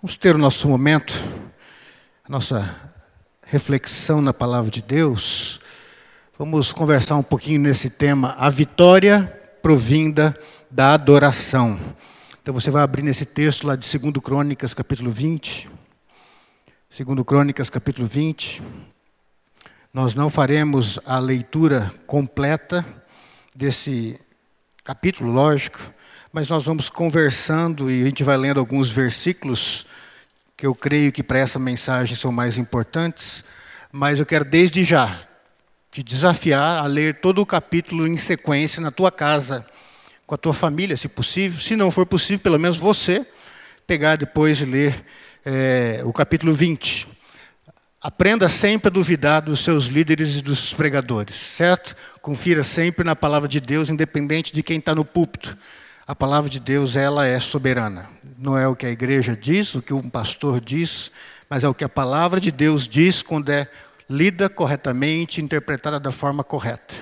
Vamos ter o nosso momento, a nossa reflexão na palavra de Deus. Vamos conversar um pouquinho nesse tema, a vitória provinda da adoração. Então você vai abrir nesse texto lá de 2 Crônicas, capítulo 20. 2 Crônicas, capítulo 20. Nós não faremos a leitura completa desse capítulo, lógico, mas nós vamos conversando e a gente vai lendo alguns versículos que eu creio que para essa mensagem são mais importantes, mas eu quero desde já te desafiar a ler todo o capítulo em sequência na tua casa, com a tua família, se possível. Se não for possível, pelo menos você pegar depois e ler é, o capítulo 20. Aprenda sempre a duvidar dos seus líderes e dos pregadores, certo? Confira sempre na palavra de Deus, independente de quem está no púlpito. A palavra de Deus, ela é soberana. Não é o que a igreja diz, o que um pastor diz, mas é o que a palavra de Deus diz quando é lida corretamente, interpretada da forma correta.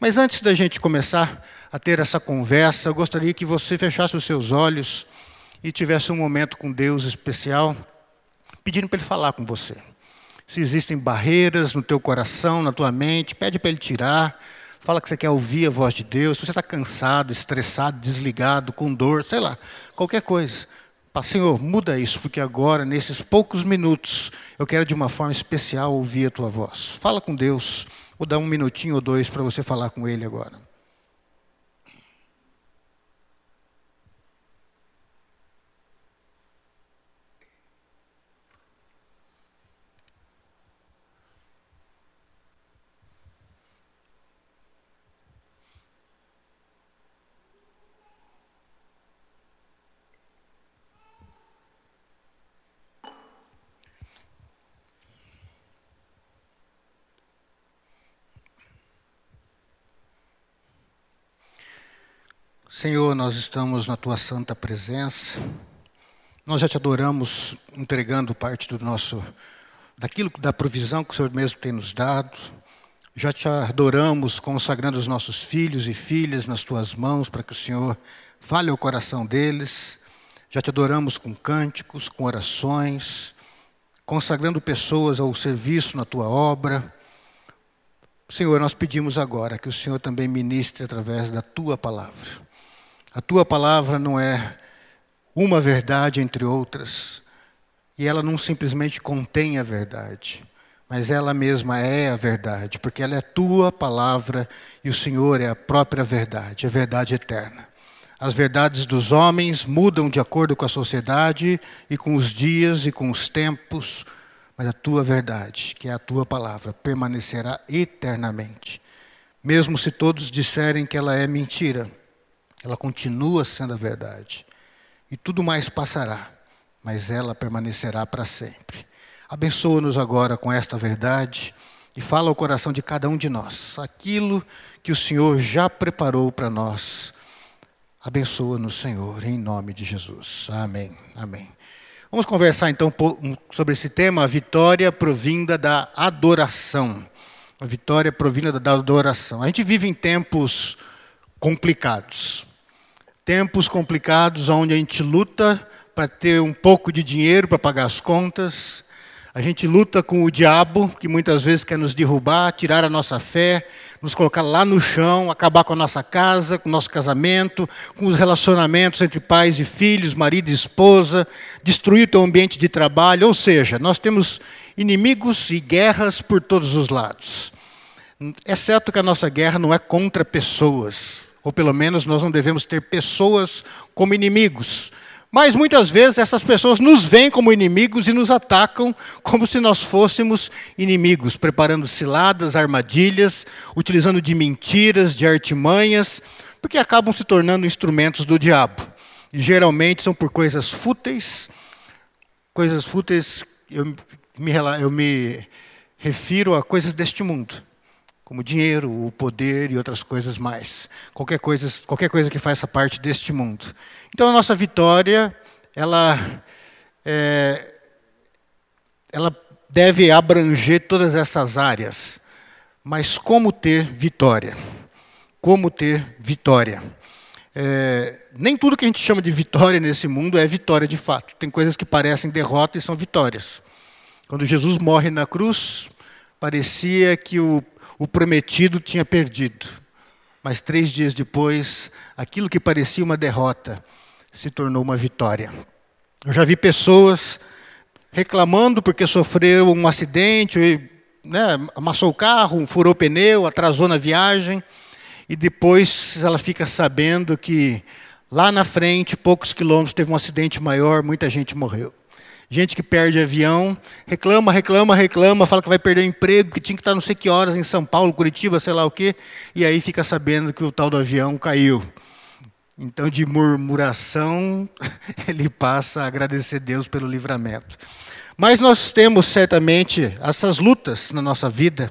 Mas antes da gente começar a ter essa conversa, eu gostaria que você fechasse os seus olhos e tivesse um momento com Deus especial, pedindo para Ele falar com você. Se existem barreiras no teu coração, na tua mente, pede para Ele tirar. Fala que você quer ouvir a voz de Deus. Se você está cansado, estressado, desligado, com dor, sei lá, qualquer coisa. Senhor, muda isso, porque agora, nesses poucos minutos, eu quero de uma forma especial ouvir a tua voz. Fala com Deus. Vou dar um minutinho ou dois para você falar com Ele agora. Senhor, nós estamos na tua santa presença. Nós já te adoramos entregando parte do nosso daquilo da provisão que o Senhor mesmo tem nos dado. Já te adoramos consagrando os nossos filhos e filhas nas tuas mãos para que o Senhor fale ao coração deles. Já te adoramos com cânticos, com orações, consagrando pessoas ao serviço na tua obra. Senhor, nós pedimos agora que o Senhor também ministre através da tua palavra. A tua palavra não é uma verdade entre outras, e ela não simplesmente contém a verdade, mas ela mesma é a verdade, porque ela é tua palavra e o Senhor é a própria verdade, a verdade eterna. As verdades dos homens mudam de acordo com a sociedade e com os dias e com os tempos, mas a tua verdade, que é a tua palavra, permanecerá eternamente. Mesmo se todos disserem que ela é mentira, ela continua sendo a verdade. E tudo mais passará, mas ela permanecerá para sempre. Abençoa-nos agora com esta verdade e fala ao coração de cada um de nós aquilo que o Senhor já preparou para nós. Abençoa-nos, Senhor, em nome de Jesus. Amém. Amém. Vamos conversar então sobre esse tema, a vitória provinda da adoração. A vitória provinda da adoração. A gente vive em tempos complicados. Tempos complicados onde a gente luta para ter um pouco de dinheiro para pagar as contas. A gente luta com o diabo, que muitas vezes quer nos derrubar, tirar a nossa fé, nos colocar lá no chão, acabar com a nossa casa, com o nosso casamento, com os relacionamentos entre pais e filhos, marido e esposa, destruir o teu ambiente de trabalho. Ou seja, nós temos inimigos e guerras por todos os lados. É certo que a nossa guerra não é contra pessoas ou pelo menos nós não devemos ter pessoas como inimigos. Mas muitas vezes essas pessoas nos veem como inimigos e nos atacam como se nós fôssemos inimigos, preparando ciladas, armadilhas, utilizando de mentiras, de artimanhas, porque acabam se tornando instrumentos do diabo. E geralmente são por coisas fúteis, coisas fúteis, eu me, eu me refiro a coisas deste mundo como dinheiro, o poder e outras coisas mais. Qualquer coisa, qualquer coisa que faça parte deste mundo. Então a nossa vitória, ela, é, ela deve abranger todas essas áreas. Mas como ter vitória? Como ter vitória? É, nem tudo que a gente chama de vitória nesse mundo é vitória de fato. Tem coisas que parecem derrota e são vitórias. Quando Jesus morre na cruz, parecia que o, o prometido tinha perdido. Mas três dias depois, aquilo que parecia uma derrota se tornou uma vitória. Eu já vi pessoas reclamando porque sofreram um acidente, né, amassou o carro, furou o pneu, atrasou na viagem, e depois ela fica sabendo que lá na frente, poucos quilômetros, teve um acidente maior, muita gente morreu. Gente que perde avião, reclama, reclama, reclama, fala que vai perder o emprego, que tinha que estar não sei que horas em São Paulo, Curitiba, sei lá o quê, e aí fica sabendo que o tal do avião caiu. Então, de murmuração, ele passa a agradecer Deus pelo livramento. Mas nós temos certamente essas lutas na nossa vida.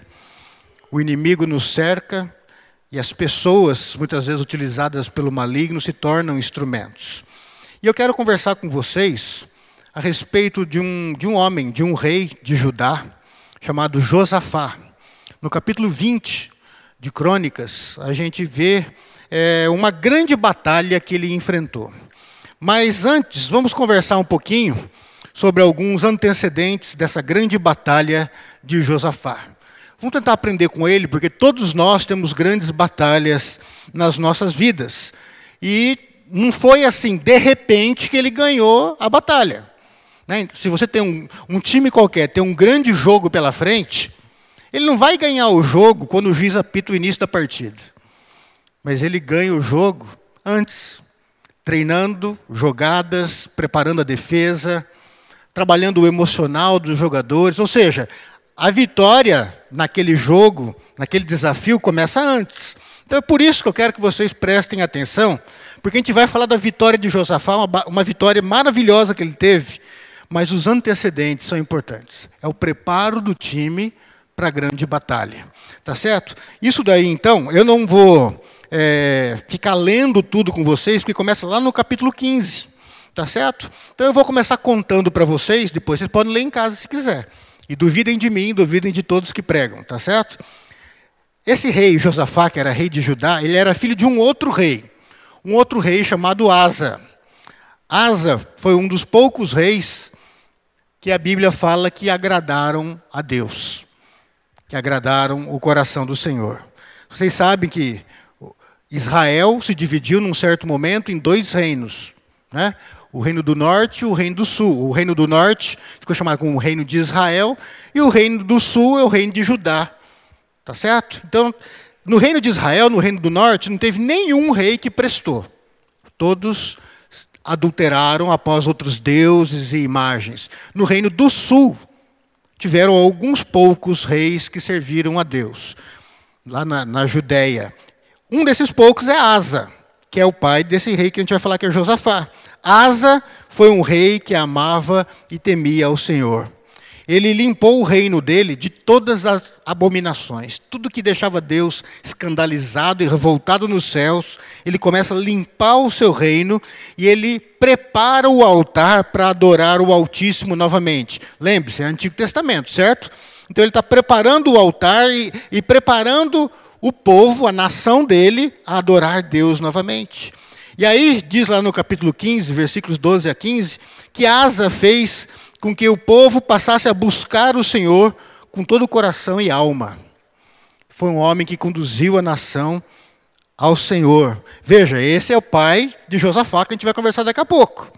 O inimigo nos cerca e as pessoas, muitas vezes utilizadas pelo maligno, se tornam instrumentos. E eu quero conversar com vocês a respeito de um, de um homem, de um rei de Judá, chamado Josafá. No capítulo 20 de Crônicas, a gente vê é, uma grande batalha que ele enfrentou. Mas antes, vamos conversar um pouquinho sobre alguns antecedentes dessa grande batalha de Josafá. Vamos tentar aprender com ele, porque todos nós temos grandes batalhas nas nossas vidas. E não foi assim, de repente, que ele ganhou a batalha. Né? Se você tem um, um time qualquer, tem um grande jogo pela frente, ele não vai ganhar o jogo quando o juiz apita o início da partida. Mas ele ganha o jogo antes, treinando jogadas, preparando a defesa, trabalhando o emocional dos jogadores. Ou seja, a vitória naquele jogo, naquele desafio, começa antes. Então é por isso que eu quero que vocês prestem atenção, porque a gente vai falar da vitória de Josafá, uma, uma vitória maravilhosa que ele teve, mas os antecedentes são importantes. É o preparo do time para a grande batalha. Tá certo? Isso daí, então, eu não vou é, ficar lendo tudo com vocês, porque começa lá no capítulo 15. Tá certo? Então eu vou começar contando para vocês, depois vocês podem ler em casa se quiser. E duvidem de mim, duvidem de todos que pregam, tá certo? Esse rei, Josafá, que era rei de Judá, ele era filho de um outro rei. Um outro rei chamado Asa. Asa foi um dos poucos reis que a Bíblia fala que agradaram a Deus, que agradaram o coração do Senhor. Vocês sabem que Israel se dividiu num certo momento em dois reinos. Né? o reino do norte e o reino do sul. O reino do norte ficou chamado como o reino de Israel, e o reino do sul é o reino de Judá. Tá certo? Então, no reino de Israel, no reino do norte, não teve nenhum rei que prestou. Todos adulteraram após outros deuses e imagens. No reino do sul, tiveram alguns poucos reis que serviram a Deus, lá na, na Judéia. Um desses poucos é Asa, que é o pai desse rei que a gente vai falar que é Josafá. Asa foi um rei que amava e temia ao Senhor. Ele limpou o reino dele de todas as abominações, tudo que deixava Deus escandalizado e revoltado nos céus. Ele começa a limpar o seu reino e ele prepara o altar para adorar o Altíssimo novamente. Lembre-se, é Antigo Testamento, certo? Então ele está preparando o altar e, e preparando o povo, a nação dele, a adorar Deus novamente. E aí, diz lá no capítulo 15, versículos 12 a 15, que Asa fez com que o povo passasse a buscar o Senhor com todo o coração e alma. Foi um homem que conduziu a nação ao Senhor. Veja, esse é o pai de Josafá, que a gente vai conversar daqui a pouco.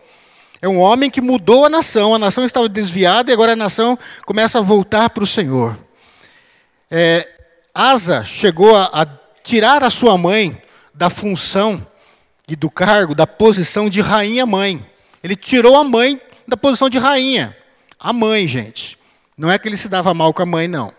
É um homem que mudou a nação, a nação estava desviada e agora a nação começa a voltar para o Senhor. É, Asa chegou a, a tirar a sua mãe da função e do cargo da posição de rainha-mãe. Ele tirou a mãe da posição de rainha. A mãe, gente. Não é que ele se dava mal com a mãe, não.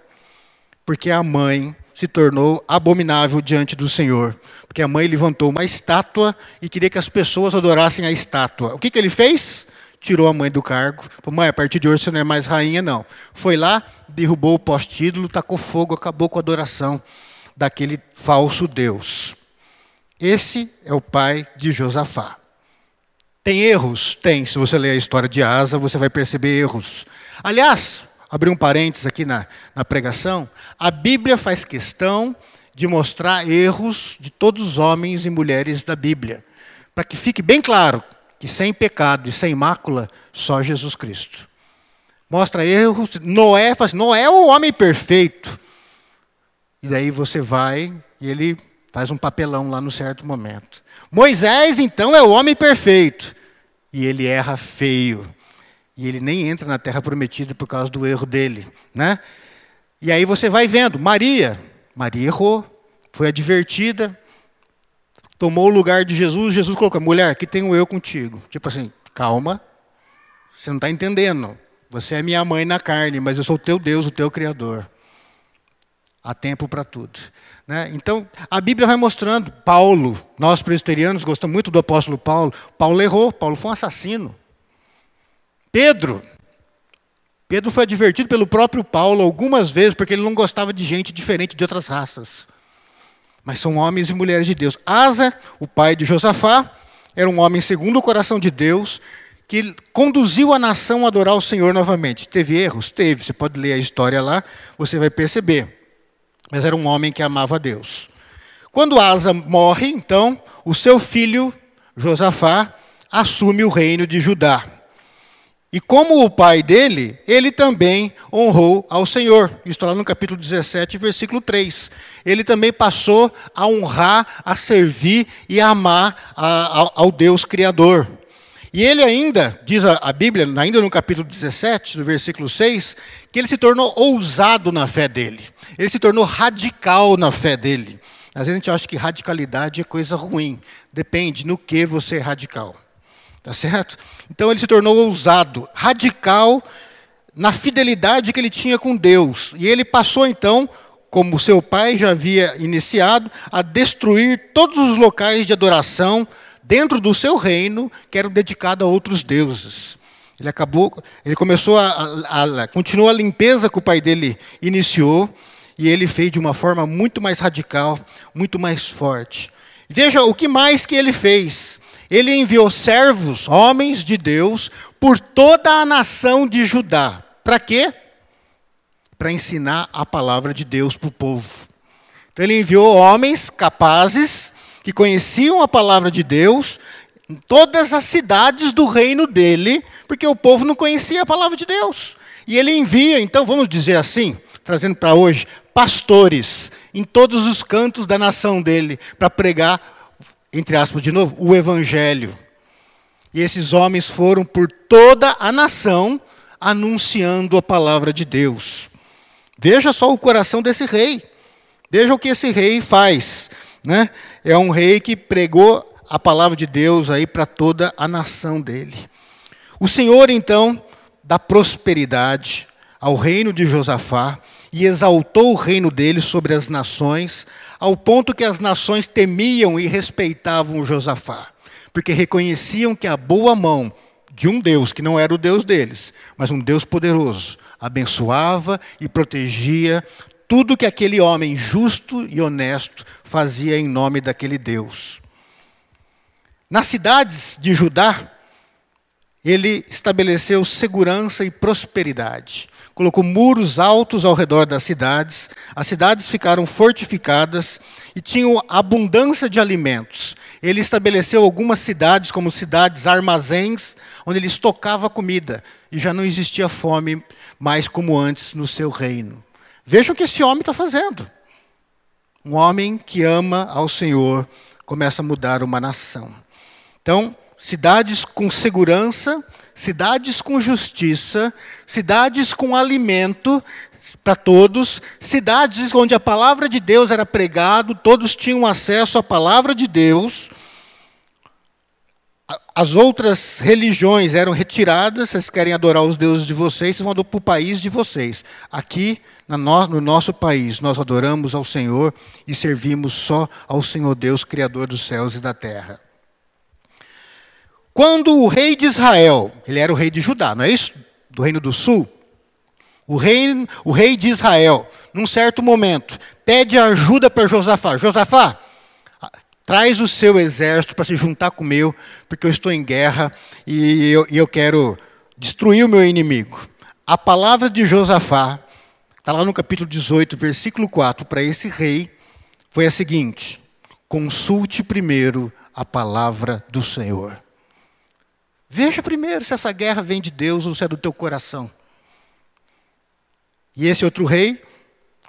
Porque a mãe se tornou abominável diante do Senhor. Porque a mãe levantou uma estátua e queria que as pessoas adorassem a estátua. O que, que ele fez? Tirou a mãe do cargo. Falou, mãe, a partir de hoje você não é mais rainha, não. Foi lá, derrubou o poste-ídolo, tacou fogo, acabou com a adoração daquele falso Deus. Esse é o pai de Josafá. Tem erros? Tem. Se você ler a história de Asa, você vai perceber erros. Aliás, abrir um parênteses aqui na, na pregação, a Bíblia faz questão de mostrar erros de todos os homens e mulheres da Bíblia. para que fique bem claro que sem pecado e sem mácula, só Jesus Cristo. Mostra erros. Noé faz, Noé é o homem perfeito. E daí você vai e ele faz um papelão lá no certo momento. Moisés, então, é o homem perfeito. E ele erra feio. E ele nem entra na terra prometida por causa do erro dele. Né? E aí você vai vendo, Maria. Maria errou, foi advertida, tomou o lugar de Jesus. Jesus colocou: mulher, que tenho eu contigo. Tipo assim, calma, você não está entendendo. Você é minha mãe na carne, mas eu sou o teu Deus, o teu Criador. Há tempo para tudo. Né? Então, a Bíblia vai mostrando. Paulo, nós presbiterianos gostamos muito do apóstolo Paulo. Paulo errou, Paulo foi um assassino. Pedro. Pedro foi advertido pelo próprio Paulo algumas vezes porque ele não gostava de gente diferente de outras raças. Mas são homens e mulheres de Deus. Asa, o pai de Josafá, era um homem segundo o coração de Deus, que conduziu a nação a adorar o Senhor novamente. Teve erros? Teve. Você pode ler a história lá, você vai perceber. Mas era um homem que amava a Deus. Quando Asa morre, então, o seu filho, Josafá, assume o reino de Judá. E como o pai dele, ele também honrou ao Senhor. Isso está lá no capítulo 17, versículo 3. Ele também passou a honrar, a servir e a amar a, ao Deus Criador. E ele ainda, diz a, Bíblia, ainda no capítulo 17, no versículo 6, que ele se tornou ousado na fé dele. Ele se tornou radical na fé dele. Às vezes a gente acha que radicalidade é coisa ruim. Depende no que você é radical. Tá certo? Então ele se tornou ousado, radical na fidelidade que ele tinha com Deus. E ele passou então, como seu pai já havia iniciado, a destruir todos os locais de adoração dentro do seu reino que eram dedicados a outros deuses. Ele acabou, ele começou a, a, a continuou a limpeza que o pai dele iniciou e ele fez de uma forma muito mais radical, muito mais forte. Veja o que mais que ele fez. Ele enviou servos, homens de Deus, por toda a nação de Judá. Para quê? Para ensinar a palavra de Deus para o povo. Então ele enviou homens capazes que conheciam a palavra de Deus em todas as cidades do reino dele, porque o povo não conhecia a palavra de Deus. E ele envia, então, vamos dizer assim, trazendo para hoje, pastores em todos os cantos da nação dele, para pregar, entre aspas, de novo, o evangelho. E esses homens foram por toda a nação anunciando a palavra de Deus. Veja só o coração desse rei. Veja o que esse rei faz. Né? É um rei que pregou a palavra de Deus aí para toda a nação dele. O Senhor, então, dá prosperidade ao reino de Josafá e exaltou o reino dele sobre as nações, ao ponto que as nações temiam e respeitavam Josafá, porque reconheciam que a boa mão de um Deus que não era o Deus deles, mas um Deus poderoso, abençoava e protegia tudo que aquele homem justo e honesto fazia em nome daquele Deus. Nas cidades de Judá, ele estabeleceu segurança e prosperidade. Colocou muros altos ao redor das cidades, as cidades ficaram fortificadas e tinham abundância de alimentos. Ele estabeleceu algumas cidades como cidades armazéns, onde ele estocava comida e já não existia fome mais como antes no seu reino. Veja o que esse homem está fazendo. Um homem que ama ao Senhor começa a mudar uma nação. Então, cidades com segurança, cidades com justiça, cidades com alimento para todos, cidades onde a palavra de Deus era pregado, todos tinham acesso à palavra de Deus. As outras religiões eram retiradas, vocês querem adorar os deuses de vocês, vocês vão para o país de vocês. Aqui no nosso país, nós adoramos ao Senhor e servimos só ao Senhor Deus, Criador dos céus e da terra. Quando o rei de Israel, ele era o rei de Judá, não é isso? Do reino do sul. O rei, o rei de Israel, num certo momento, pede ajuda para Josafá. Josafá, traz o seu exército para se juntar com o meu, porque eu estou em guerra e eu, eu quero destruir o meu inimigo. A palavra de Josafá Está lá no capítulo 18, versículo 4, para esse rei, foi a seguinte: consulte primeiro a palavra do Senhor. Veja primeiro se essa guerra vem de Deus ou se é do teu coração. E esse outro rei,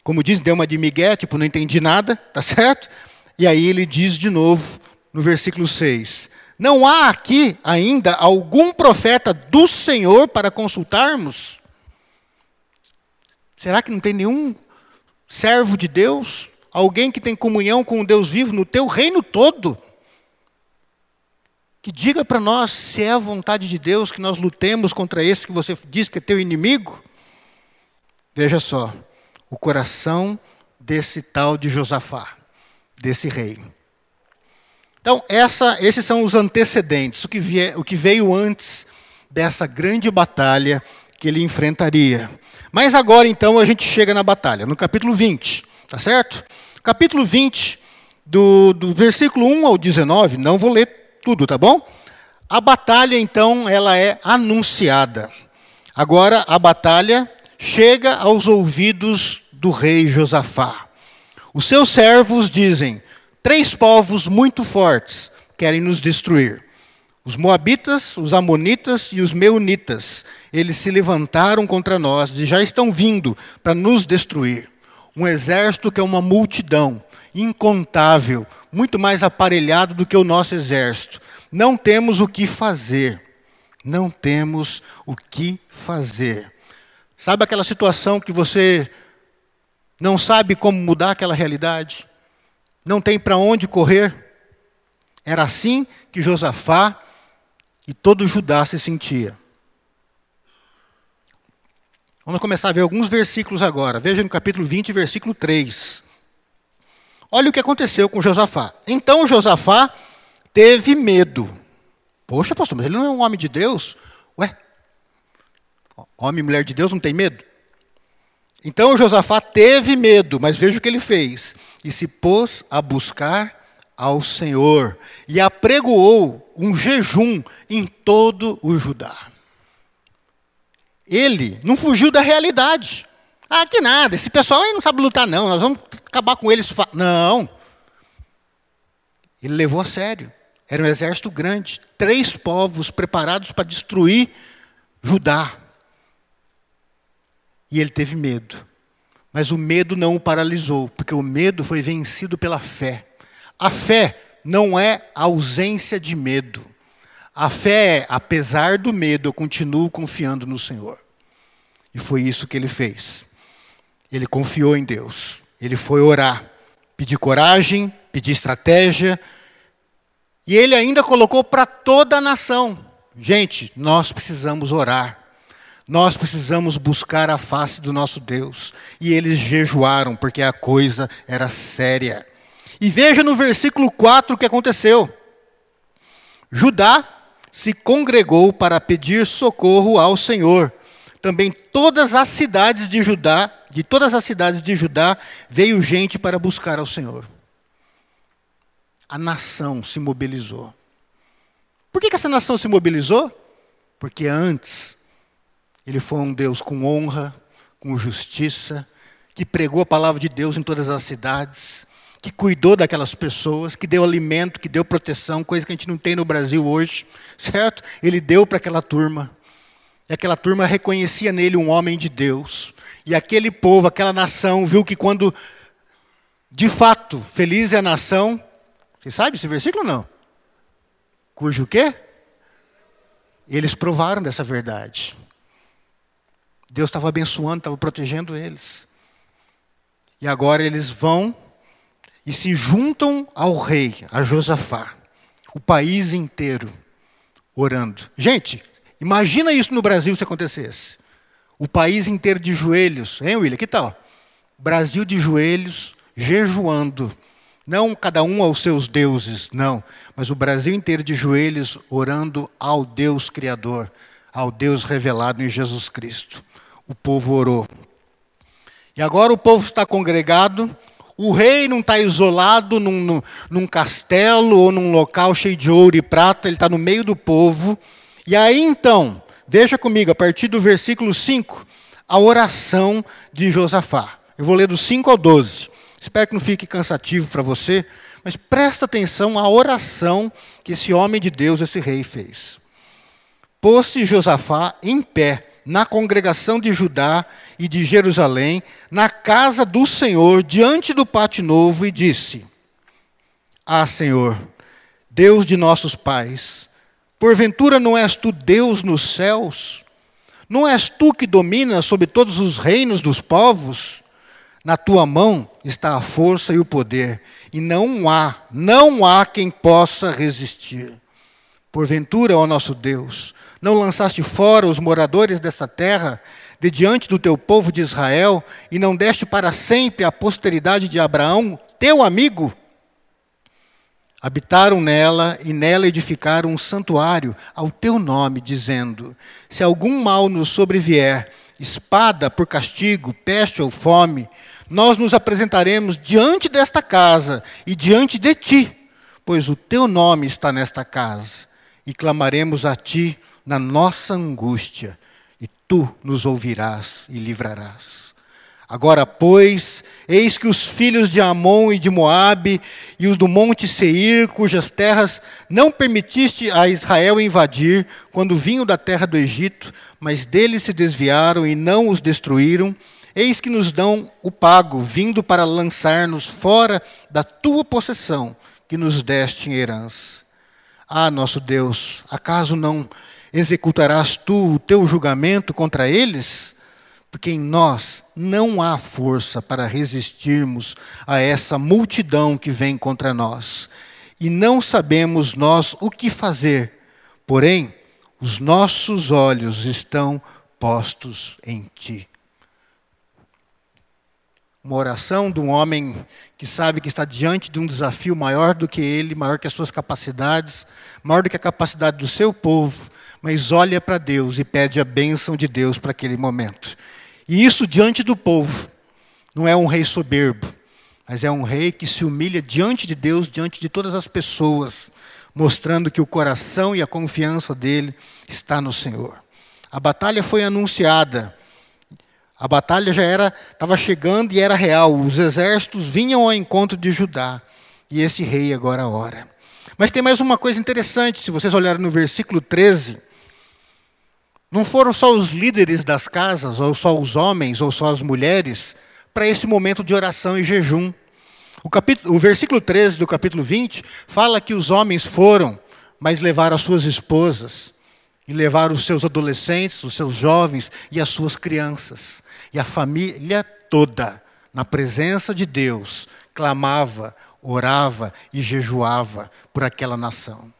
como diz, deu uma de migué, tipo, não entendi nada, tá certo? E aí ele diz de novo, no versículo 6, não há aqui ainda algum profeta do Senhor para consultarmos? Será que não tem nenhum servo de Deus? Alguém que tem comunhão com o Deus vivo no teu reino todo? Que diga para nós se é a vontade de Deus que nós lutemos contra esse que você diz que é teu inimigo? Veja só, o coração desse tal de Josafá, desse rei. Então, essa, esses são os antecedentes, o que, o que veio antes dessa grande batalha que ele enfrentaria. Mas agora, então, a gente chega na batalha, no capítulo 20, tá certo? Capítulo 20, do, do versículo 1 ao 19, não vou ler tudo, tá bom? A batalha, então, ela é anunciada. Agora, a batalha chega aos ouvidos do rei Josafá. Os seus servos dizem: Três povos muito fortes querem nos destruir. Os Moabitas, os Amonitas e os Meunitas. Eles se levantaram contra nós e já estão vindo para nos destruir. Um exército que é uma multidão, incontável, muito mais aparelhado do que o nosso exército. Não temos o que fazer. Não temos o que fazer. Sabe aquela situação que você não sabe como mudar aquela realidade? não tem para onde correr. Era assim que Josafá e todo Judá se sentia. Vamos começar a ver alguns versículos agora. Veja no capítulo 20, versículo 3. Olha o que aconteceu com Josafá. Então Josafá teve medo. Poxa, pastor, mas ele não é um homem de Deus? Ué, homem e mulher de Deus não tem medo? Então Josafá teve medo, mas veja o que ele fez e se pôs a buscar ao Senhor e apregoou um jejum em todo o Judá. Ele não fugiu da realidade. Ah, que nada, esse pessoal aí não sabe lutar, não, nós vamos acabar com eles. Não. Ele levou a sério. Era um exército grande, três povos preparados para destruir Judá. E ele teve medo. Mas o medo não o paralisou, porque o medo foi vencido pela fé. A fé não é ausência de medo. A fé é, apesar do medo, eu continuo confiando no Senhor. E foi isso que ele fez. Ele confiou em Deus. Ele foi orar, pedir coragem, pedir estratégia. E ele ainda colocou para toda a nação: gente, nós precisamos orar. Nós precisamos buscar a face do nosso Deus. E eles jejuaram, porque a coisa era séria. E veja no versículo 4 o que aconteceu. Judá se congregou para pedir socorro ao Senhor. Também todas as cidades de Judá, de todas as cidades de Judá, veio gente para buscar ao Senhor. A nação se mobilizou. Por que, que essa nação se mobilizou? Porque antes ele foi um Deus com honra, com justiça, que pregou a palavra de Deus em todas as cidades, que cuidou daquelas pessoas, que deu alimento, que deu proteção, coisa que a gente não tem no Brasil hoje, certo? Ele deu para aquela turma. E aquela turma reconhecia nele um homem de Deus. E aquele povo, aquela nação, viu que quando, de fato, feliz é a nação. Você sabe esse versículo ou não? Cujo quê? Eles provaram dessa verdade. Deus estava abençoando, estava protegendo eles. E agora eles vão e se juntam ao rei, a Josafá, o país inteiro orando. Gente, imagina isso no Brasil se acontecesse. O país inteiro de joelhos, hein, William? Que tal? Brasil de joelhos, jejuando. Não cada um aos seus deuses, não. Mas o Brasil inteiro de joelhos orando ao Deus Criador, ao Deus revelado em Jesus Cristo o povo orou. E agora o povo está congregado, o rei não está isolado num, num, num, castelo ou num local cheio de ouro e prata, ele está no meio do povo. E aí então, veja comigo, a partir do versículo 5, a oração de Josafá. Eu vou ler do 5 ao 12. Espero que não fique cansativo para você, Mas presta atenção à oração que esse homem de Deus, esse rei, fez. Pôs-se Josafá em pé na congregação de Judá e de Jerusalém, na casa do Senhor, diante do pátio novo, e disse: Ah, Senhor, Deus de nossos pais, porventura não és tu Deus nos céus? Não és tu que dominas sobre todos os reinos dos povos? Na tua mão está a força e o poder, e não há, não há quem possa resistir. Porventura, ó nosso Deus, não lançaste fora os moradores desta terra de diante do teu povo de Israel e não deste para sempre a posteridade de Abraão, teu amigo? Habitaram nela e nela edificaram um santuário ao teu nome, dizendo: Se algum mal nos sobrevier, espada por castigo, peste ou fome, nós nos apresentaremos diante desta casa e diante de ti, pois o teu nome está nesta casa, e clamaremos a ti na nossa angústia, e tu nos ouvirás e livrarás. Agora, pois, eis que os filhos de Amon e de Moabe e os do monte Seir, cujas terras não permitiste a Israel invadir quando vinham da terra do Egito, mas deles se desviaram e não os destruíram, eis que nos dão o pago, vindo para lançar-nos fora da tua possessão, que nos deste em herança. Ah, nosso Deus, acaso não executarás tu o teu julgamento contra eles? Porque em nós não há força para resistirmos a essa multidão que vem contra nós. E não sabemos nós o que fazer, porém, os nossos olhos estão postos em ti. Uma oração de um homem que sabe que está diante de um desafio maior do que ele, maior que as suas capacidades, maior do que a capacidade do seu povo, mas olha para Deus e pede a bênção de Deus para aquele momento. E isso diante do povo. Não é um rei soberbo, mas é um rei que se humilha diante de Deus, diante de todas as pessoas, mostrando que o coração e a confiança dele está no Senhor. A batalha foi anunciada. A batalha já era estava chegando e era real. Os exércitos vinham ao encontro de Judá. E esse rei agora ora. Mas tem mais uma coisa interessante, se vocês olharem no versículo 13, não foram só os líderes das casas, ou só os homens, ou só as mulheres, para esse momento de oração e jejum. O, capítulo, o versículo 13 do capítulo 20 fala que os homens foram, mas levaram as suas esposas, e levaram os seus adolescentes, os seus jovens e as suas crianças. E a família toda, na presença de Deus, clamava, orava e jejuava por aquela nação.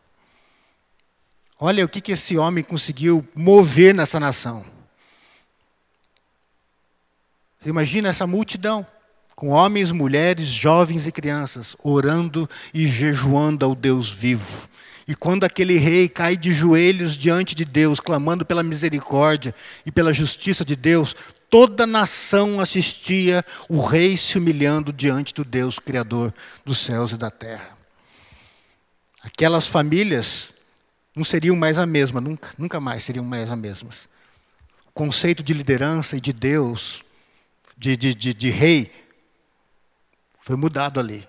Olha o que, que esse homem conseguiu mover nessa nação. Imagina essa multidão, com homens, mulheres, jovens e crianças, orando e jejuando ao Deus vivo. E quando aquele rei cai de joelhos diante de Deus, clamando pela misericórdia e pela justiça de Deus, toda a nação assistia o rei se humilhando diante do Deus Criador dos céus e da terra. Aquelas famílias não seriam mais a mesma, nunca, nunca mais seriam mais as mesmas. O conceito de liderança e de Deus, de, de, de, de rei, foi mudado ali.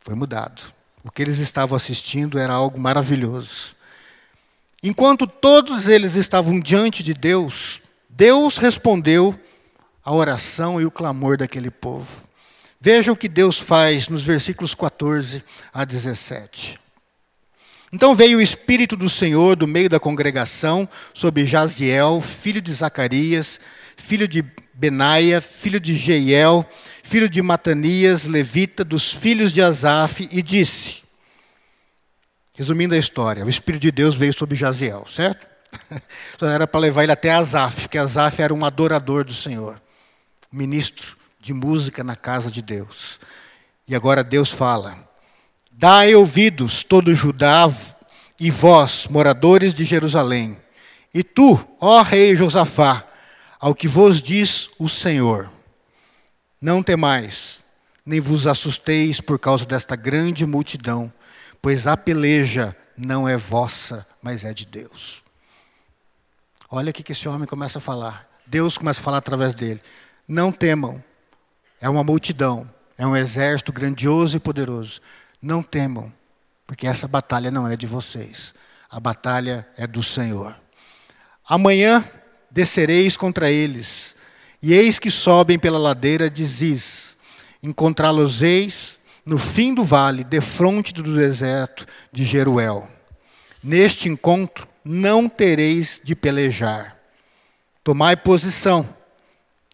Foi mudado. O que eles estavam assistindo era algo maravilhoso. Enquanto todos eles estavam diante de Deus, Deus respondeu a oração e o clamor daquele povo. Veja o que Deus faz nos versículos 14 a 17. Então veio o Espírito do Senhor do meio da congregação sobre Jaziel, filho de Zacarias, filho de Benaia, filho de Jeiel, filho de Matanias, levita, dos filhos de Asaf, e disse: Resumindo a história, o Espírito de Deus veio sobre Jaziel, certo? Então era para levar ele até Asaf, porque Asaf era um adorador do Senhor, ministro de música na casa de Deus. E agora Deus fala: Dai ouvidos, todo Judá, e vós, moradores de Jerusalém, e tu, ó rei Josafá, ao que vos diz o Senhor. Não temais, nem vos assusteis por causa desta grande multidão, pois a peleja não é vossa, mas é de Deus. Olha o que esse homem começa a falar. Deus começa a falar através dele. Não temam, é uma multidão, é um exército grandioso e poderoso. Não temam, porque essa batalha não é de vocês. A batalha é do Senhor. Amanhã descereis contra eles, e eis que sobem pela ladeira de Ziz. Encontrá-los-eis no fim do vale, defronte do deserto de Jeruel. Neste encontro não tereis de pelejar. Tomai posição,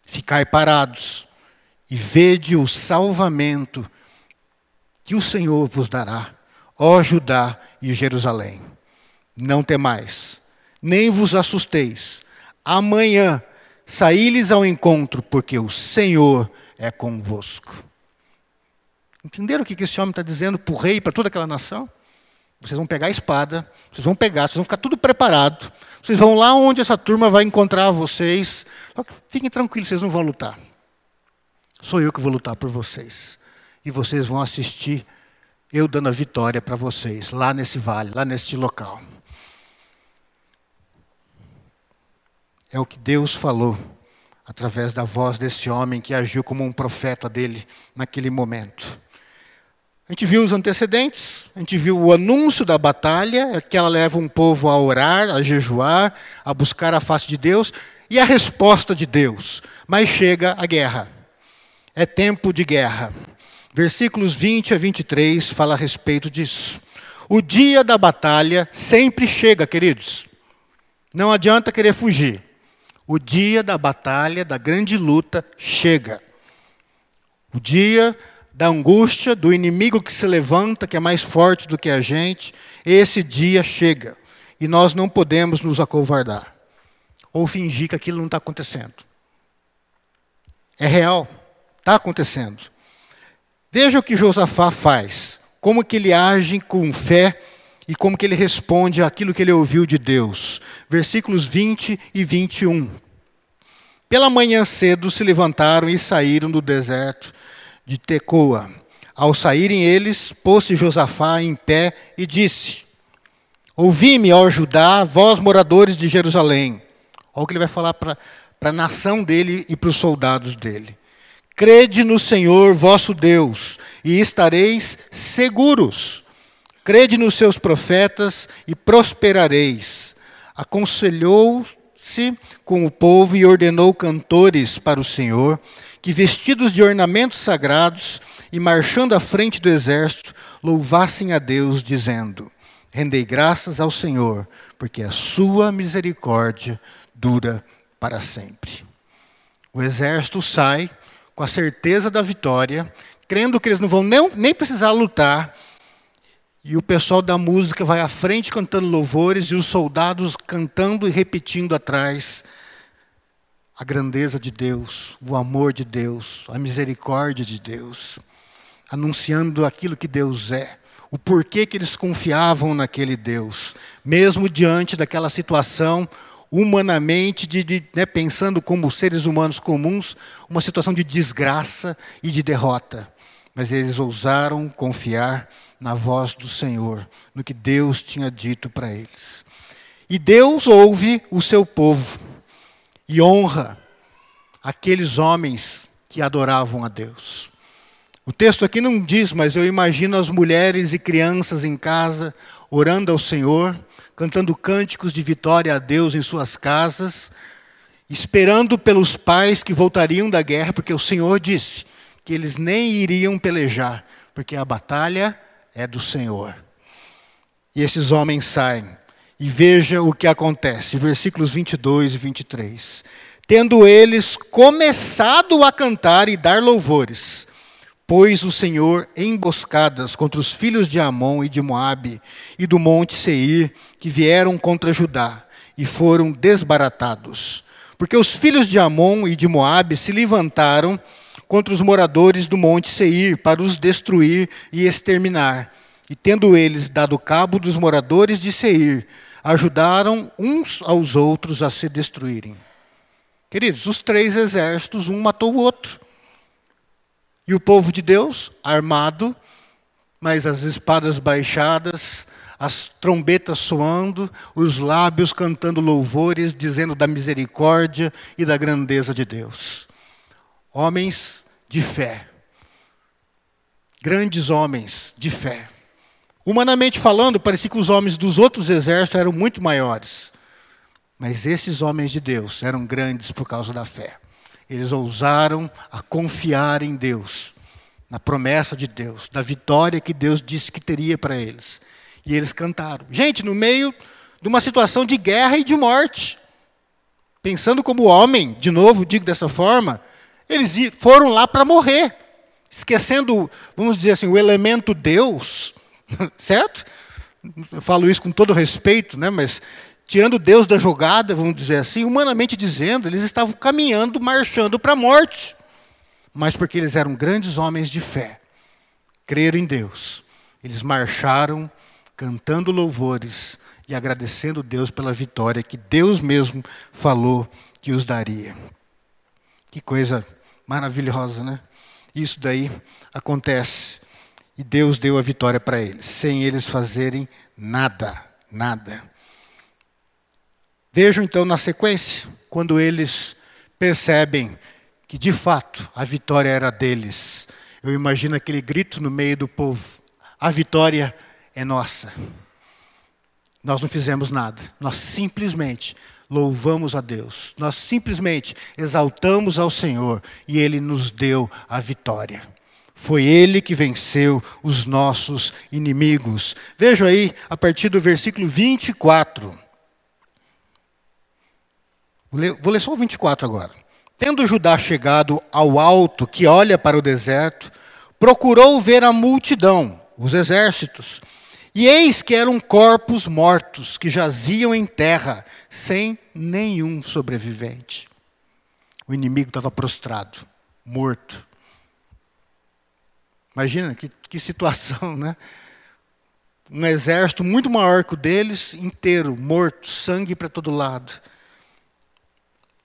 ficai parados, e vede o salvamento que o Senhor vos dará, ó Judá e Jerusalém. Não temais, nem vos assusteis. Amanhã saí-lhes ao encontro, porque o Senhor é convosco. Entenderam o que esse homem está dizendo para o rei, para toda aquela nação? Vocês vão pegar a espada, vocês vão pegar, vocês vão ficar tudo preparado. Vocês vão lá onde essa turma vai encontrar vocês. Fiquem tranquilos, vocês não vão lutar. Sou eu que vou lutar por vocês. E vocês vão assistir eu dando a vitória para vocês, lá nesse vale, lá neste local. É o que Deus falou através da voz desse homem que agiu como um profeta dele naquele momento. A gente viu os antecedentes, a gente viu o anúncio da batalha, que ela leva um povo a orar, a jejuar, a buscar a face de Deus, e a resposta de Deus. Mas chega a guerra. É tempo de guerra. Versículos 20 a 23 fala a respeito disso. O dia da batalha sempre chega, queridos. Não adianta querer fugir. O dia da batalha, da grande luta, chega. O dia da angústia, do inimigo que se levanta, que é mais forte do que a gente, esse dia chega. E nós não podemos nos acovardar. Ou fingir que aquilo não está acontecendo. É real. Está acontecendo. Veja o que Josafá faz. Como que ele age com fé e como que ele responde àquilo que ele ouviu de Deus. Versículos 20 e 21. Pela manhã cedo se levantaram e saíram do deserto de Tecoa. Ao saírem eles, pôs-se Josafá em pé e disse: Ouvi-me, ó Judá, vós moradores de Jerusalém. Olha o que ele vai falar para a nação dele e para os soldados dele. Crede no Senhor vosso Deus, e estareis seguros. Crede nos seus profetas e prosperareis. Aconselhou-se com o povo e ordenou cantores para o Senhor que vestidos de ornamentos sagrados e marchando à frente do exército, louvassem a Deus, dizendo: Rendei graças ao Senhor, porque a sua misericórdia dura para sempre. O exército sai com a certeza da vitória, crendo que eles não vão nem, nem precisar lutar, e o pessoal da música vai à frente cantando louvores e os soldados cantando e repetindo atrás a grandeza de Deus, o amor de Deus, a misericórdia de Deus, anunciando aquilo que Deus é, o porquê que eles confiavam naquele Deus, mesmo diante daquela situação humanamente, de, de né, pensando como seres humanos comuns, uma situação de desgraça e de derrota. Mas eles ousaram confiar na voz do Senhor, no que Deus tinha dito para eles. E Deus ouve o seu povo e honra aqueles homens que adoravam a Deus. O texto aqui não diz, mas eu imagino as mulheres e crianças em casa orando ao Senhor, cantando cânticos de vitória a Deus em suas casas, esperando pelos pais que voltariam da guerra, porque o Senhor disse que eles nem iriam pelejar, porque a batalha é do Senhor. E esses homens saem e veja o que acontece, versículos 22 e 23. Tendo eles começado a cantar e dar louvores, pôs o Senhor emboscadas contra os filhos de Amon e de Moabe e do monte Seir, que vieram contra Judá, e foram desbaratados. Porque os filhos de Amon e de Moabe se levantaram contra os moradores do monte Seir para os destruir e exterminar. E tendo eles dado cabo dos moradores de Seir, ajudaram uns aos outros a se destruírem. Queridos, os três exércitos, um matou o outro. E o povo de Deus, armado, mas as espadas baixadas, as trombetas soando, os lábios cantando louvores, dizendo da misericórdia e da grandeza de Deus. Homens de fé, Grandes homens de fé. Humanamente falando, parecia que os homens dos outros exércitos eram muito maiores. Mas esses homens de Deus eram grandes por causa da fé. Eles ousaram a confiar em Deus, na promessa de Deus, da vitória que Deus disse que teria para eles. E eles cantaram. Gente, no meio de uma situação de guerra e de morte. Pensando como homem, de novo, digo dessa forma, eles foram lá para morrer, esquecendo, vamos dizer assim, o elemento Deus, certo? Eu falo isso com todo respeito, né? mas tirando Deus da jogada, vamos dizer assim, humanamente dizendo, eles estavam caminhando, marchando para a morte. Mas porque eles eram grandes homens de fé, creram em Deus, eles marcharam cantando louvores e agradecendo Deus pela vitória que Deus mesmo falou que os daria. Que coisa maravilhosa, né? Isso daí acontece. E Deus deu a vitória para eles, sem eles fazerem nada, nada. Vejam então na sequência, quando eles percebem que de fato a vitória era deles. Eu imagino aquele grito no meio do povo: a vitória é nossa. Nós não fizemos nada, nós simplesmente louvamos a Deus, nós simplesmente exaltamos ao Senhor e Ele nos deu a vitória. Foi Ele que venceu os nossos inimigos. Veja aí, a partir do versículo 24. Vou ler, vou ler só o 24 agora. Tendo Judá chegado ao alto que olha para o deserto, procurou ver a multidão, os exércitos. E eis que eram corpos mortos que jaziam em terra, sem nenhum sobrevivente. O inimigo estava prostrado, morto. Imagina que, que situação, né? Um exército muito maior que o deles, inteiro, morto, sangue para todo lado.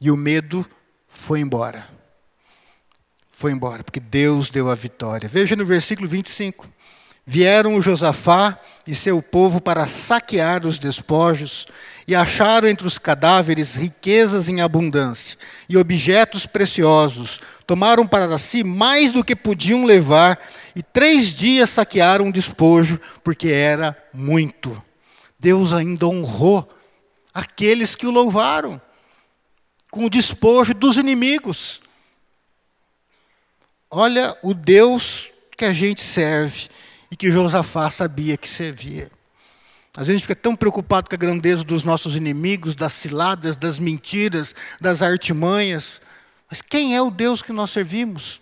E o medo foi embora. Foi embora, porque Deus deu a vitória. Veja no versículo 25. Vieram o Josafá e seu povo para saquear os despojos e acharam entre os cadáveres riquezas em abundância e objetos preciosos. Tomaram para si mais do que podiam levar e três dias saquearam o despojo, porque era muito. Deus ainda honrou aqueles que o louvaram com o despojo dos inimigos. Olha o Deus que a gente serve e que Josafá sabia que servia. A gente fica tão preocupado com a grandeza dos nossos inimigos, das ciladas, das mentiras, das artimanhas. Mas quem é o Deus que nós servimos?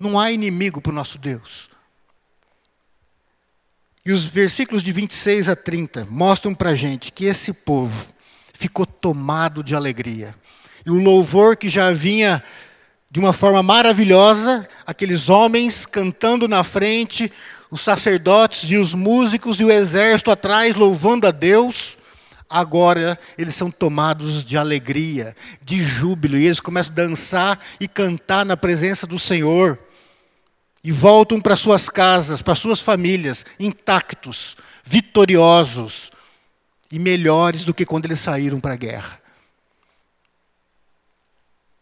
Não há inimigo para o nosso Deus. E os versículos de 26 a 30 mostram para a gente que esse povo ficou tomado de alegria. E o louvor que já vinha de uma forma maravilhosa, aqueles homens cantando na frente, os sacerdotes e os músicos e o exército atrás louvando a Deus. Agora eles são tomados de alegria, de júbilo, e eles começam a dançar e cantar na presença do Senhor. E voltam para suas casas, para suas famílias, intactos, vitoriosos, e melhores do que quando eles saíram para a guerra.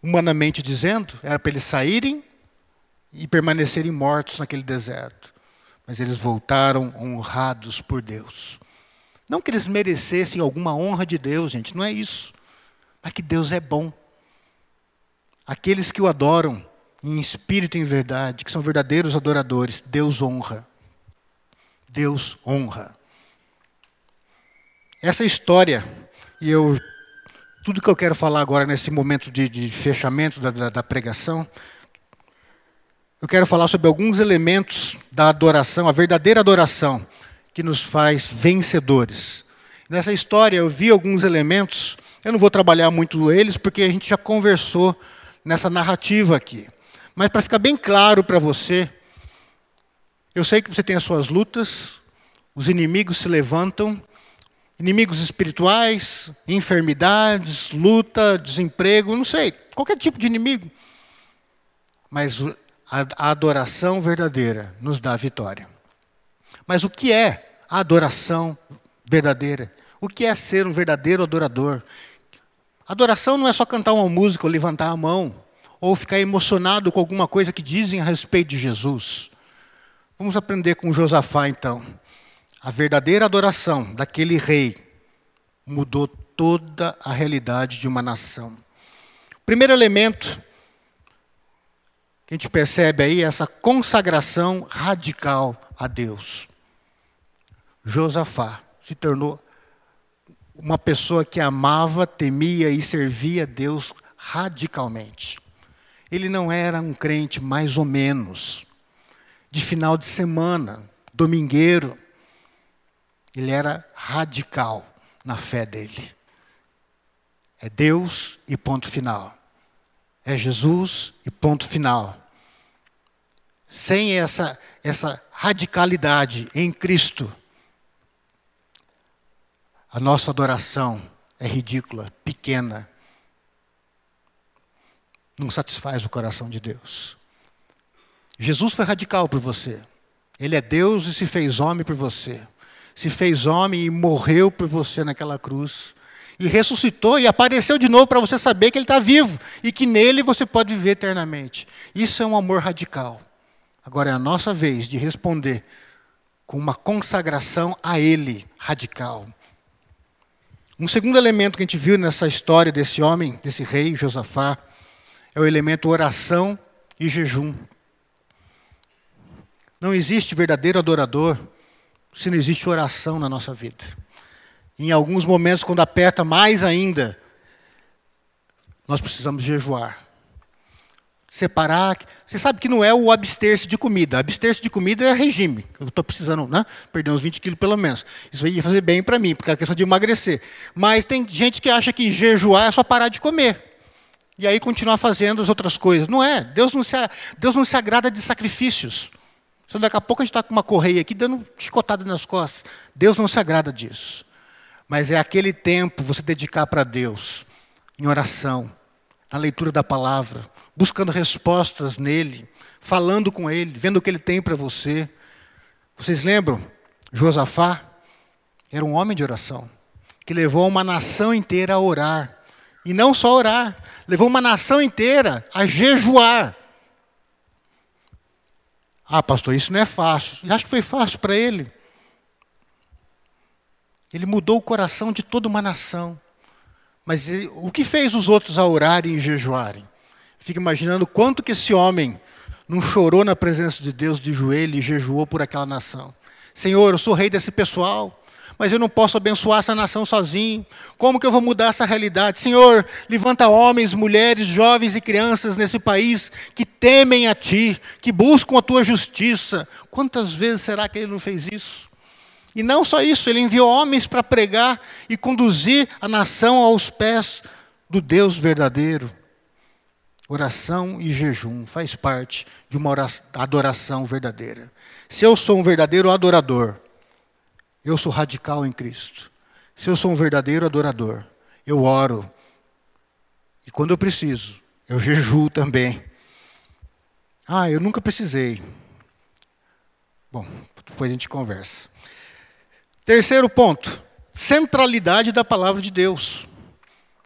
Humanamente dizendo, era para eles saírem e permanecerem mortos naquele deserto. Mas eles voltaram honrados por Deus. Não que eles merecessem alguma honra de Deus, gente, não é isso. Mas que Deus é bom. Aqueles que o adoram em espírito e em verdade, que são verdadeiros adoradores, Deus honra. Deus honra. Essa história, e eu tudo que eu quero falar agora nesse momento de, de fechamento da, da, da, pregação, eu quero falar sobre alguns elementos da adoração, a verdadeira adoração, que nos faz vencedores. Nessa história eu vi alguns elementos, eu não vou trabalhar muito eles, porque a gente já conversou nessa narrativa aqui. Mas para ficar bem claro para você, eu sei que você tem as suas lutas, os inimigos se levantam, inimigos espirituais, enfermidades, luta, desemprego, não sei, qualquer tipo de inimigo. Mas a adoração verdadeira nos dá vitória. Mas o que é a adoração verdadeira? O que é ser um verdadeiro adorador? Adoração não é só cantar uma música ou levantar a mão, ou ficar emocionado com alguma coisa que dizem a respeito de Jesus. Vamos aprender com Josafá então. A verdadeira adoração daquele rei mudou toda a realidade de uma nação. O primeiro elemento que a gente percebe aí é essa consagração radical a Deus. Josafá se tornou uma pessoa que amava, temia e servia Deus radicalmente. Ele não era um crente mais ou menos, de final de semana, domingueiro. Ele era radical na fé dele. É Deus e ponto final. É Jesus e ponto final. Sem essa, essa radicalidade em Cristo, a nossa adoração é ridícula, pequena. Não satisfaz o coração de Deus. Jesus foi radical por você. Ele é Deus e se fez homem por você. Se fez homem e morreu por você naquela cruz. E ressuscitou e apareceu de novo para você saber que Ele está vivo e que nele você pode viver eternamente. Isso é um amor radical. Agora é a nossa vez de responder com uma consagração a Ele radical. Um segundo elemento que a gente viu nessa história desse homem, desse rei, Josafá, é o elemento oração e jejum. Não existe verdadeiro adorador se não existe oração na nossa vida. Em alguns momentos, quando aperta mais ainda, nós precisamos jejuar separar. Você sabe que não é o abster-se de comida. Abster-se de comida é regime. Eu estou precisando né, perder uns 20 quilos pelo menos. Isso ia fazer bem para mim, porque é questão de emagrecer. Mas tem gente que acha que jejuar é só parar de comer. E aí continuar fazendo as outras coisas. Não é. Deus não se, Deus não se agrada de sacrifícios. Então, daqui a pouco a gente está com uma correia aqui dando chicotada nas costas. Deus não se agrada disso. Mas é aquele tempo você dedicar para Deus, em oração, na leitura da palavra, buscando respostas nele, falando com ele, vendo o que ele tem para você. Vocês lembram? Josafá era um homem de oração, que levou uma nação inteira a orar. E não só orar, levou uma nação inteira a jejuar. Ah, pastor, isso não é fácil. Acho que foi fácil para ele. Ele mudou o coração de toda uma nação. Mas ele, o que fez os outros a orarem e jejuarem? Fico imaginando quanto que esse homem não chorou na presença de Deus de joelho e jejuou por aquela nação. Senhor, eu sou rei desse pessoal, mas eu não posso abençoar essa nação sozinho. Como que eu vou mudar essa realidade? Senhor, levanta homens, mulheres, jovens e crianças nesse país que temem a Ti, que buscam a Tua justiça. Quantas vezes será que Ele não fez isso? E não só isso, Ele enviou homens para pregar e conduzir a nação aos pés do Deus verdadeiro. Oração e jejum faz parte de uma oração, adoração verdadeira. Se eu sou um verdadeiro adorador, eu sou radical em Cristo. Se eu sou um verdadeiro adorador, eu oro. E quando eu preciso, eu jejuo também. Ah, eu nunca precisei. Bom, depois a gente conversa. Terceiro ponto: centralidade da palavra de Deus.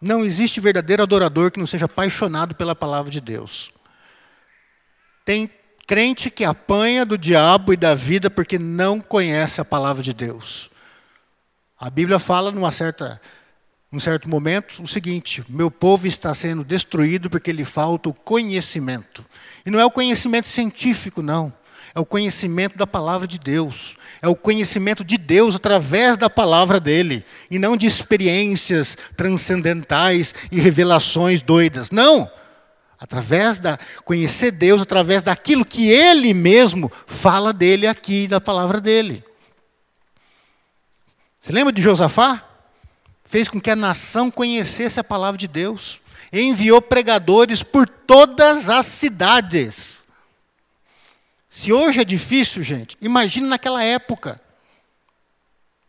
Não existe verdadeiro adorador que não seja apaixonado pela palavra de Deus. Tem crente que apanha do diabo e da vida porque não conhece a palavra de Deus. A Bíblia fala numa certa certo momento o seguinte: meu povo está sendo destruído porque lhe falta o conhecimento. E não é o conhecimento científico, não é o conhecimento da palavra de Deus. É o conhecimento de Deus através da palavra dele. E não de experiências transcendentais e revelações doidas. Não! Através da. Conhecer Deus através daquilo que ele mesmo fala dele aqui, da palavra dele. Você lembra de Josafá? Fez com que a nação conhecesse a palavra de Deus. Enviou pregadores por todas as cidades se hoje é difícil, gente, imagine naquela época.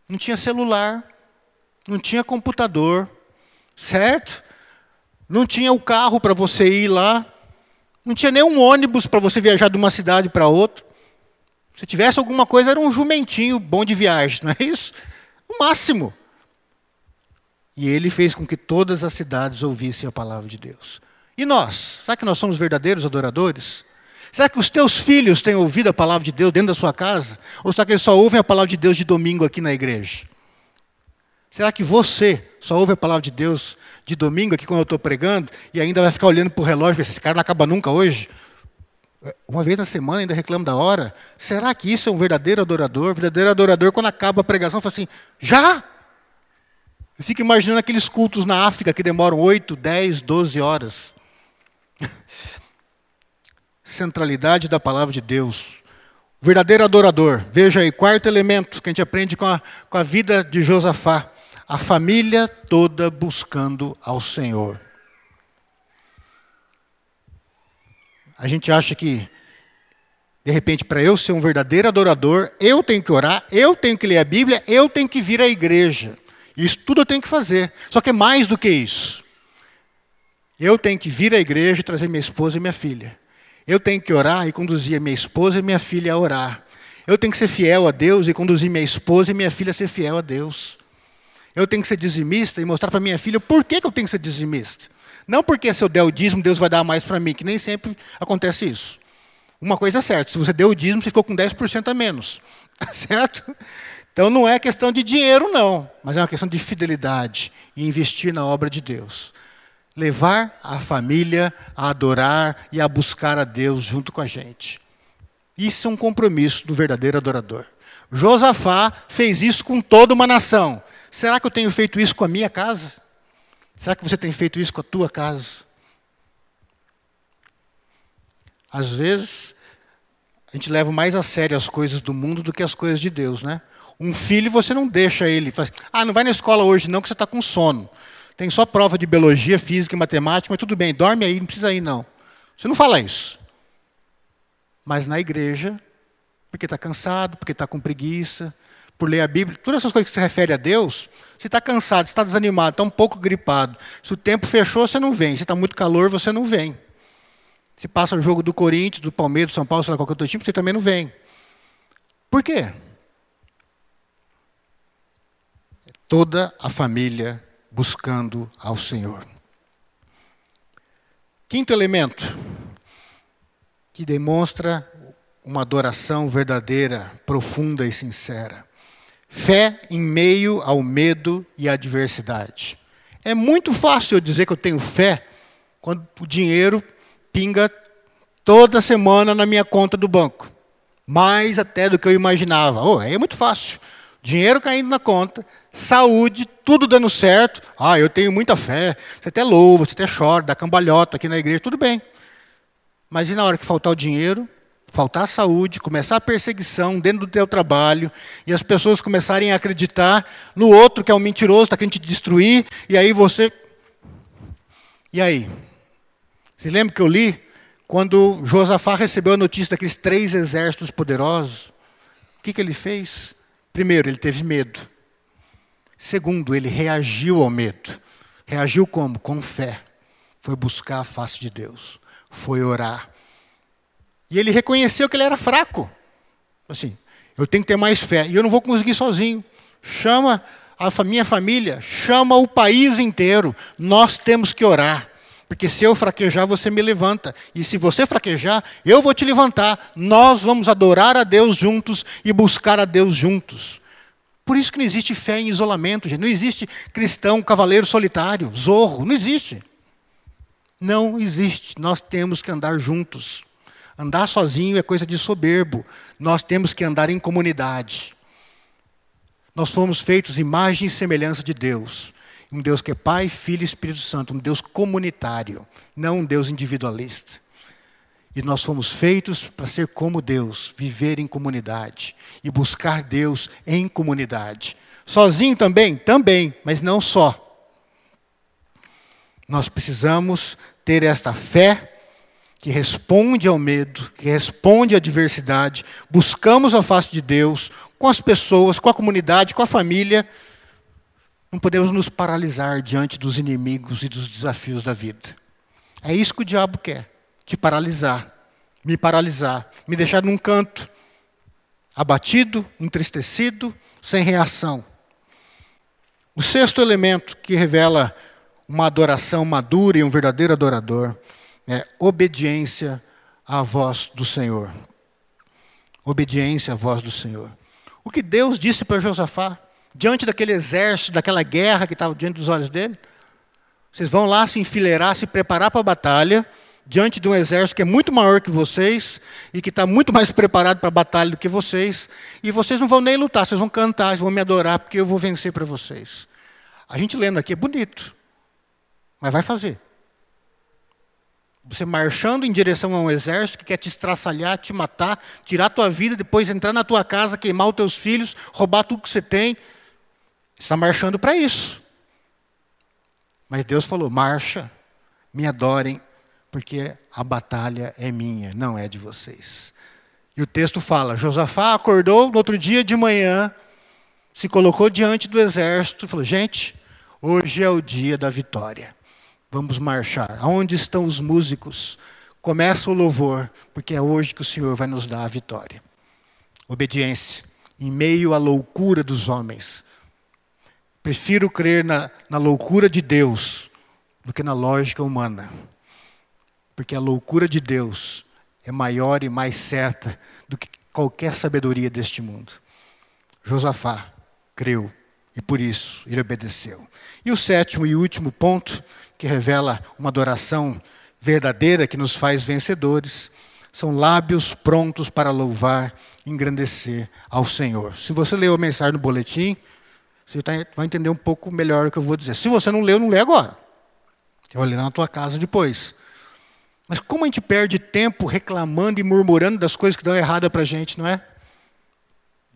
Não tinha celular, não tinha computador, certo? Não tinha o carro para você ir lá, não tinha nem um ônibus para você viajar de uma cidade para outra. Se tivesse alguma coisa, era um jumentinho bom de viagem, não é isso? O máximo. E ele fez com que todas as cidades ouvissem a palavra de Deus. E nós? Será que nós somos verdadeiros adoradores? Será que os teus filhos têm ouvido a palavra de Deus dentro da sua casa? Ou será que eles só ouvem a palavra de Deus de domingo aqui na igreja? Será que você só ouve a palavra de Deus de domingo aqui quando eu estou pregando e ainda vai ficar olhando para o relógio esse cara não acaba nunca hoje? Uma vez na semana ainda reclama da hora. Será que isso é um verdadeiro adorador? Verdadeiro adorador, quando acaba a pregação, fala assim: já? Eu fico imaginando aqueles cultos na África que demoram 8, 10, 12 horas. Centralidade da palavra de Deus. O verdadeiro adorador. Veja aí, quarto elemento que a gente aprende com a, com a vida de Josafá. A família toda buscando ao Senhor. A gente acha que, de repente, para eu ser um verdadeiro adorador, eu tenho que orar, eu tenho que ler a Bíblia, eu tenho que vir à igreja. Isso tudo eu tenho que fazer. Só que é mais do que isso. Eu tenho que vir à igreja e trazer minha esposa e minha filha. Eu tenho que orar e conduzir minha esposa e minha filha a orar. Eu tenho que ser fiel a Deus e conduzir minha esposa e minha filha a ser fiel a Deus. Eu tenho que ser dizimista e mostrar para minha filha por que, que eu tenho que ser dizimista. Não porque se eu der o dízimo, Deus vai dar mais para mim, que nem sempre acontece isso. Uma coisa é certa, se você deu o dízimo, você ficou com 10% a menos. Certo? Então não é questão de dinheiro, não, mas é uma questão de fidelidade e investir na obra de Deus. Levar a família a adorar e a buscar a Deus junto com a gente. Isso é um compromisso do verdadeiro adorador. Josafá fez isso com toda uma nação. Será que eu tenho feito isso com a minha casa? Será que você tem feito isso com a tua casa? Às vezes, a gente leva mais a sério as coisas do mundo do que as coisas de Deus, né? Um filho, você não deixa ele. Faz, ah, não vai na escola hoje não, que você está com sono. Tem só prova de biologia, física e matemática, mas tudo bem, dorme aí, não precisa ir não. Você não fala isso. Mas na igreja, porque está cansado, porque está com preguiça, por ler a Bíblia, todas essas coisas que se refere a Deus, se está cansado, está desanimado, está um pouco gripado, se o tempo fechou, você não vem. Se está muito calor, você não vem. Se passa o jogo do Corinthians, do Palmeiras, do São Paulo, sei lá qualquer outro time, você também não vem. Por quê? toda a família buscando ao Senhor. Quinto elemento, que demonstra uma adoração verdadeira, profunda e sincera. Fé em meio ao medo e à adversidade. É muito fácil eu dizer que eu tenho fé quando o dinheiro pinga toda semana na minha conta do banco. Mais até do que eu imaginava. Oh, é muito fácil. Dinheiro caindo na conta, saúde, tudo dando certo. Ah, eu tenho muita fé. Você até louva, você até chora, dá cambalhota aqui na igreja, tudo bem. Mas e na hora que faltar o dinheiro, faltar saúde, começar a perseguição dentro do teu trabalho, e as pessoas começarem a acreditar no outro que é um mentiroso, está querendo te destruir, e aí você. E aí? Você lembra que eu li? Quando Josafá recebeu a notícia daqueles três exércitos poderosos, o que, que ele fez? Primeiro, ele teve medo. Segundo, ele reagiu ao medo. Reagiu como? Com fé. Foi buscar a face de Deus. Foi orar. E ele reconheceu que ele era fraco. Assim, eu tenho que ter mais fé. E eu não vou conseguir sozinho. Chama a minha família, chama o país inteiro. Nós temos que orar. Porque se eu fraquejar, você me levanta. E se você fraquejar, eu vou te levantar. Nós vamos adorar a Deus juntos e buscar a Deus juntos. Por isso que não existe fé em isolamento, gente. Não existe cristão, cavaleiro solitário, zorro. Não existe. Não existe. Nós temos que andar juntos. Andar sozinho é coisa de soberbo. Nós temos que andar em comunidade. Nós fomos feitos imagem e semelhança de Deus. Um Deus que é Pai, Filho e Espírito Santo. Um Deus comunitário, não um Deus individualista. E nós fomos feitos para ser como Deus, viver em comunidade e buscar Deus em comunidade. Sozinho também? Também, mas não só. Nós precisamos ter esta fé que responde ao medo, que responde à adversidade. Buscamos a face de Deus com as pessoas, com a comunidade, com a família. Não podemos nos paralisar diante dos inimigos e dos desafios da vida. É isso que o diabo quer te paralisar, me paralisar, me deixar num canto, abatido, entristecido, sem reação. O sexto elemento que revela uma adoração madura e um verdadeiro adorador é obediência à voz do Senhor. Obediência à voz do Senhor. O que Deus disse para Josafá, diante daquele exército, daquela guerra que estava diante dos olhos dele? Vocês vão lá se enfileirar, se preparar para a batalha, diante de um exército que é muito maior que vocês e que está muito mais preparado para a batalha do que vocês, e vocês não vão nem lutar, vocês vão cantar, vocês vão me adorar, porque eu vou vencer para vocês. A gente lendo aqui é bonito, mas vai fazer. Você marchando em direção a um exército que quer te estraçalhar, te matar, tirar tua vida, depois entrar na tua casa, queimar os teus filhos, roubar tudo que você tem. Está marchando para isso. Mas Deus falou: marcha, me adorem, porque a batalha é minha, não é de vocês. E o texto fala: Josafá acordou no outro dia de manhã, se colocou diante do exército e falou: gente, hoje é o dia da vitória. Vamos marchar. Aonde estão os músicos? Começa o louvor, porque é hoje que o Senhor vai nos dar a vitória. Obediência, em meio à loucura dos homens. Prefiro crer na, na loucura de Deus do que na lógica humana. Porque a loucura de Deus é maior e mais certa do que qualquer sabedoria deste mundo. Josafá creu e por isso ele obedeceu. E o sétimo e último ponto que revela uma adoração verdadeira que nos faz vencedores, são lábios prontos para louvar e engrandecer ao Senhor. Se você leu a mensagem no boletim, você tá, vai entender um pouco melhor o que eu vou dizer. Se você não leu, não lê agora. Eu vou ler na tua casa depois. Mas como a gente perde tempo reclamando e murmurando das coisas que dão errada para a gente, não é?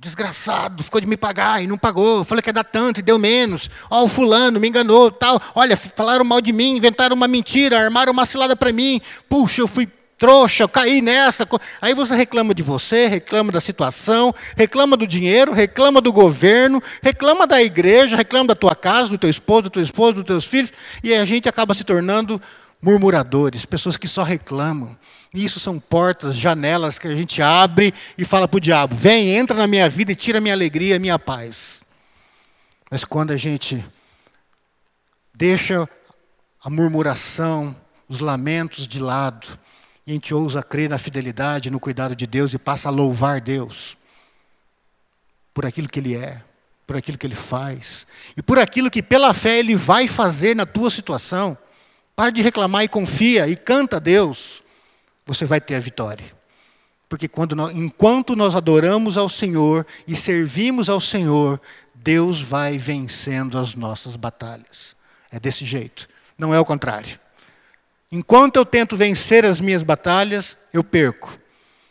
Desgraçado, ficou de me pagar e não pagou. Falei que ia dar tanto e deu menos. Ó, oh, o fulano me enganou, tal. Olha, falaram mal de mim, inventaram uma mentira, armaram uma cilada para mim. Puxa, eu fui trouxa, eu caí nessa. Aí você reclama de você, reclama da situação, reclama do dinheiro, reclama do governo, reclama da igreja, reclama da tua casa, do teu esposo, do teu esposo, dos teus filhos, e a gente acaba se tornando murmuradores, pessoas que só reclamam. E isso são portas, janelas que a gente abre e fala para o diabo: vem, entra na minha vida e tira minha alegria, minha paz. Mas quando a gente deixa a murmuração, os lamentos de lado, e a gente ousa crer na fidelidade, no cuidado de Deus e passa a louvar Deus por aquilo que Ele é, por aquilo que Ele faz e por aquilo que pela fé Ele vai fazer na tua situação. Para de reclamar e confia e canta a Deus você vai ter a vitória. Porque quando nós, enquanto nós adoramos ao Senhor e servimos ao Senhor, Deus vai vencendo as nossas batalhas. É desse jeito, não é o contrário. Enquanto eu tento vencer as minhas batalhas, eu perco.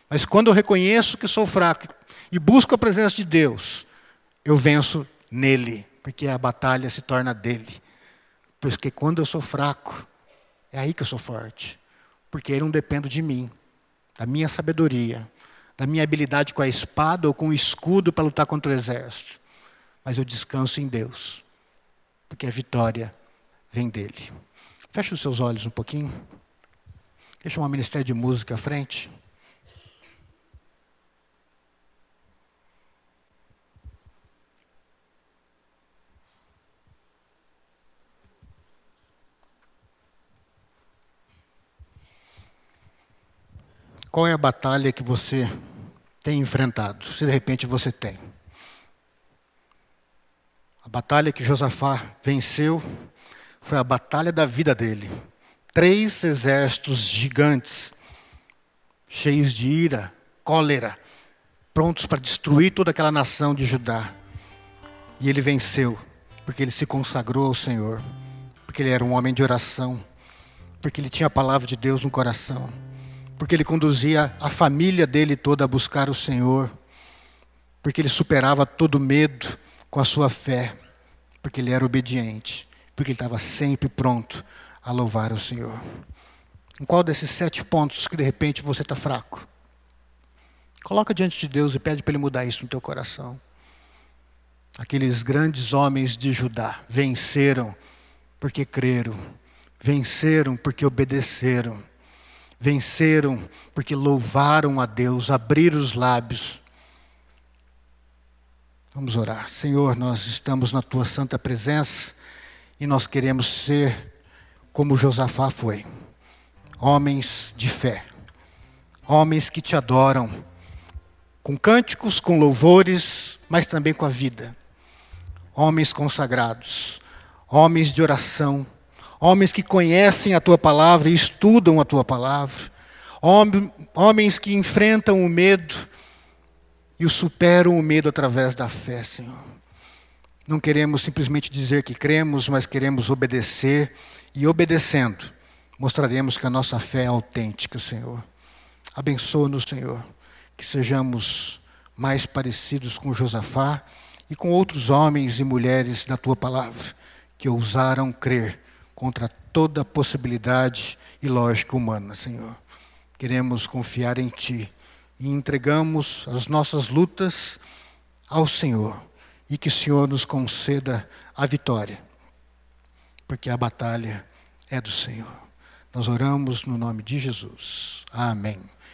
Mas quando eu reconheço que sou fraco e busco a presença de Deus, eu venço nele, porque a batalha se torna dele. Porque quando eu sou fraco, é aí que eu sou forte porque ele não depende de mim, da minha sabedoria, da minha habilidade com a espada ou com o escudo para lutar contra o exército. Mas eu descanso em Deus, porque a vitória vem dele. Feche os seus olhos um pouquinho. Deixa o ministério de música à frente. Qual é a batalha que você tem enfrentado? Se de repente você tem. A batalha que Josafá venceu foi a batalha da vida dele. Três exércitos gigantes, cheios de ira, cólera, prontos para destruir toda aquela nação de Judá. E ele venceu, porque ele se consagrou ao Senhor, porque ele era um homem de oração, porque ele tinha a palavra de Deus no coração porque ele conduzia a família dele toda a buscar o Senhor, porque ele superava todo medo com a sua fé, porque ele era obediente, porque ele estava sempre pronto a louvar o Senhor. Em qual desses sete pontos que de repente você está fraco? Coloca diante de Deus e pede para Ele mudar isso no teu coração. Aqueles grandes homens de Judá venceram porque creram, venceram porque obedeceram venceram porque louvaram a Deus, abriram os lábios. Vamos orar. Senhor, nós estamos na tua santa presença e nós queremos ser como Josafá foi. Homens de fé, homens que te adoram, com cânticos, com louvores, mas também com a vida, homens consagrados, homens de oração, homens que conhecem a tua palavra e estudam a tua palavra, homens que enfrentam o medo e o superam o medo através da fé, Senhor. Não queremos simplesmente dizer que cremos, mas queremos obedecer e obedecendo, mostraremos que a nossa fé é autêntica, Senhor. Abençoa-nos, Senhor, que sejamos mais parecidos com Josafá e com outros homens e mulheres da tua palavra que ousaram crer contra toda possibilidade e lógica humana, Senhor. Queremos confiar em Ti e entregamos as nossas lutas ao Senhor e que o Senhor nos conceda a vitória, porque a batalha é do Senhor. Nós oramos no nome de Jesus. Amém.